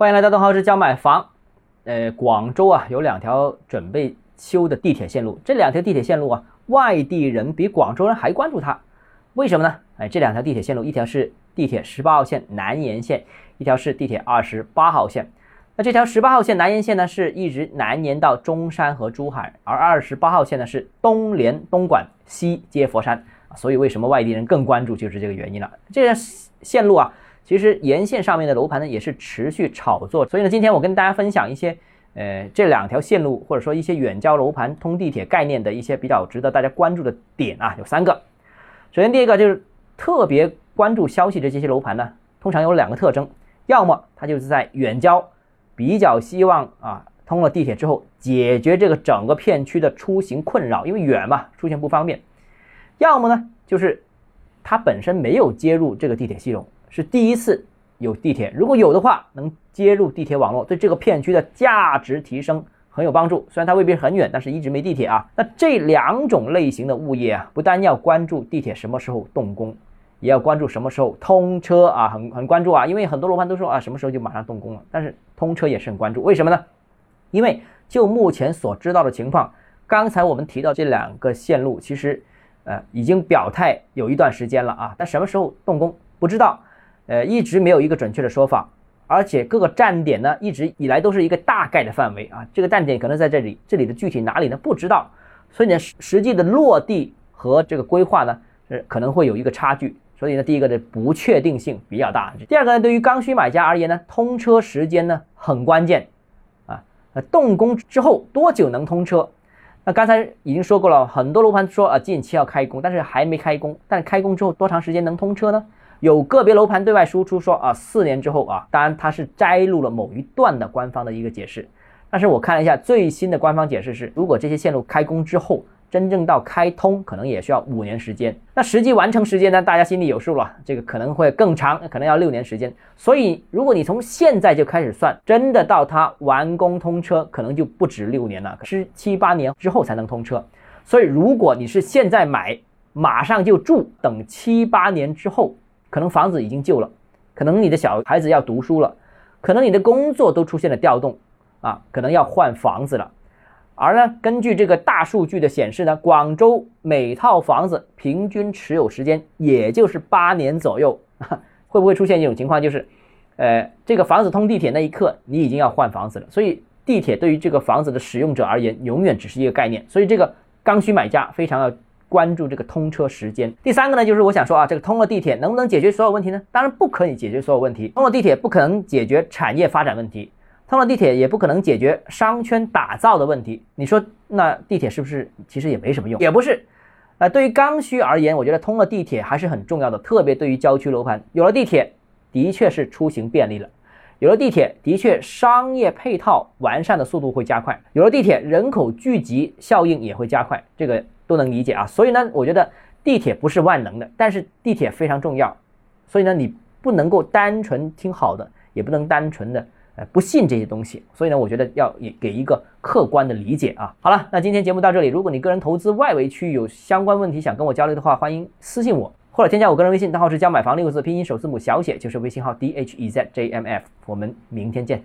欢迎来到东浩之教买房。呃，广州啊有两条准备修的地铁线路，这两条地铁线路啊，外地人比广州人还关注它，为什么呢？哎，这两条地铁线路，一条是地铁十八号线南延线，一条是地铁二十八号线。那这条十八号线南延线呢，是一直南延到中山和珠海，而二十八号线呢是东连东莞，西接佛山。所以为什么外地人更关注，就是这个原因了。这条线路啊。其实沿线上面的楼盘呢也是持续炒作，所以呢，今天我跟大家分享一些，呃，这两条线路或者说一些远郊楼盘通地铁概念的一些比较值得大家关注的点啊，有三个。首先第一个就是特别关注消息的这些楼盘呢，通常有两个特征，要么它就是在远郊，比较希望啊通了地铁之后解决这个整个片区的出行困扰，因为远嘛，出行不方便；要么呢就是它本身没有接入这个地铁系统。是第一次有地铁，如果有的话，能接入地铁网络，对这个片区的价值提升很有帮助。虽然它未必很远，但是一直没地铁啊。那这两种类型的物业啊，不但要关注地铁什么时候动工，也要关注什么时候通车啊，很很关注啊。因为很多楼盘都说啊，什么时候就马上动工了，但是通车也是很关注。为什么呢？因为就目前所知道的情况，刚才我们提到这两个线路，其实呃已经表态有一段时间了啊，但什么时候动工不知道。呃，一直没有一个准确的说法，而且各个站点呢，一直以来都是一个大概的范围啊。这个站点可能在这里，这里的具体哪里呢？不知道。所以呢，实实际的落地和这个规划呢，是可能会有一个差距。所以呢，第一个的不确定性比较大。第二个呢，对于刚需买家而言呢，通车时间呢很关键啊。那动工之后多久能通车？那刚才已经说过了，很多楼盘说啊近期要开工，但是还没开工。但开工之后多长时间能通车呢？有个别楼盘对外输出说啊，四年之后啊，当然它是摘录了某一段的官方的一个解释，但是我看了一下最新的官方解释是，如果这些线路开工之后，真正到开通可能也需要五年时间，那实际完成时间呢，大家心里有数了，这个可能会更长，可能要六年时间。所以如果你从现在就开始算，真的到它完工通车，可能就不止六年了，是七八年之后才能通车。所以如果你是现在买，马上就住，等七八年之后。可能房子已经旧了，可能你的小孩子要读书了，可能你的工作都出现了调动，啊，可能要换房子了。而呢，根据这个大数据的显示呢，广州每套房子平均持有时间也就是八年左右，会不会出现一种情况，就是，呃，这个房子通地铁那一刻，你已经要换房子了。所以地铁对于这个房子的使用者而言，永远只是一个概念。所以这个刚需买家非常要。关注这个通车时间。第三个呢，就是我想说啊，这个通了地铁能不能解决所有问题呢？当然不可以解决所有问题。通了地铁不可能解决产业发展问题，通了地铁也不可能解决商圈打造的问题。你说那地铁是不是其实也没什么用？也不是。呃，对于刚需而言，我觉得通了地铁还是很重要的，特别对于郊区楼盘，有了地铁的确是出行便利了，有了地铁的确商业配套完善的速度会加快，有了地铁人口聚集效应也会加快。这个。都能理解啊，所以呢，我觉得地铁不是万能的，但是地铁非常重要，所以呢，你不能够单纯听好的，也不能单纯的呃不信这些东西，所以呢，我觉得要也给一个客观的理解啊。好了，那今天节目到这里，如果你个人投资外围区域有相关问题想跟我交流的话，欢迎私信我或者添加我个人微信，账号是教买房六个字拼音首字母小写，就是微信号 d h e z j m f，我们明天见。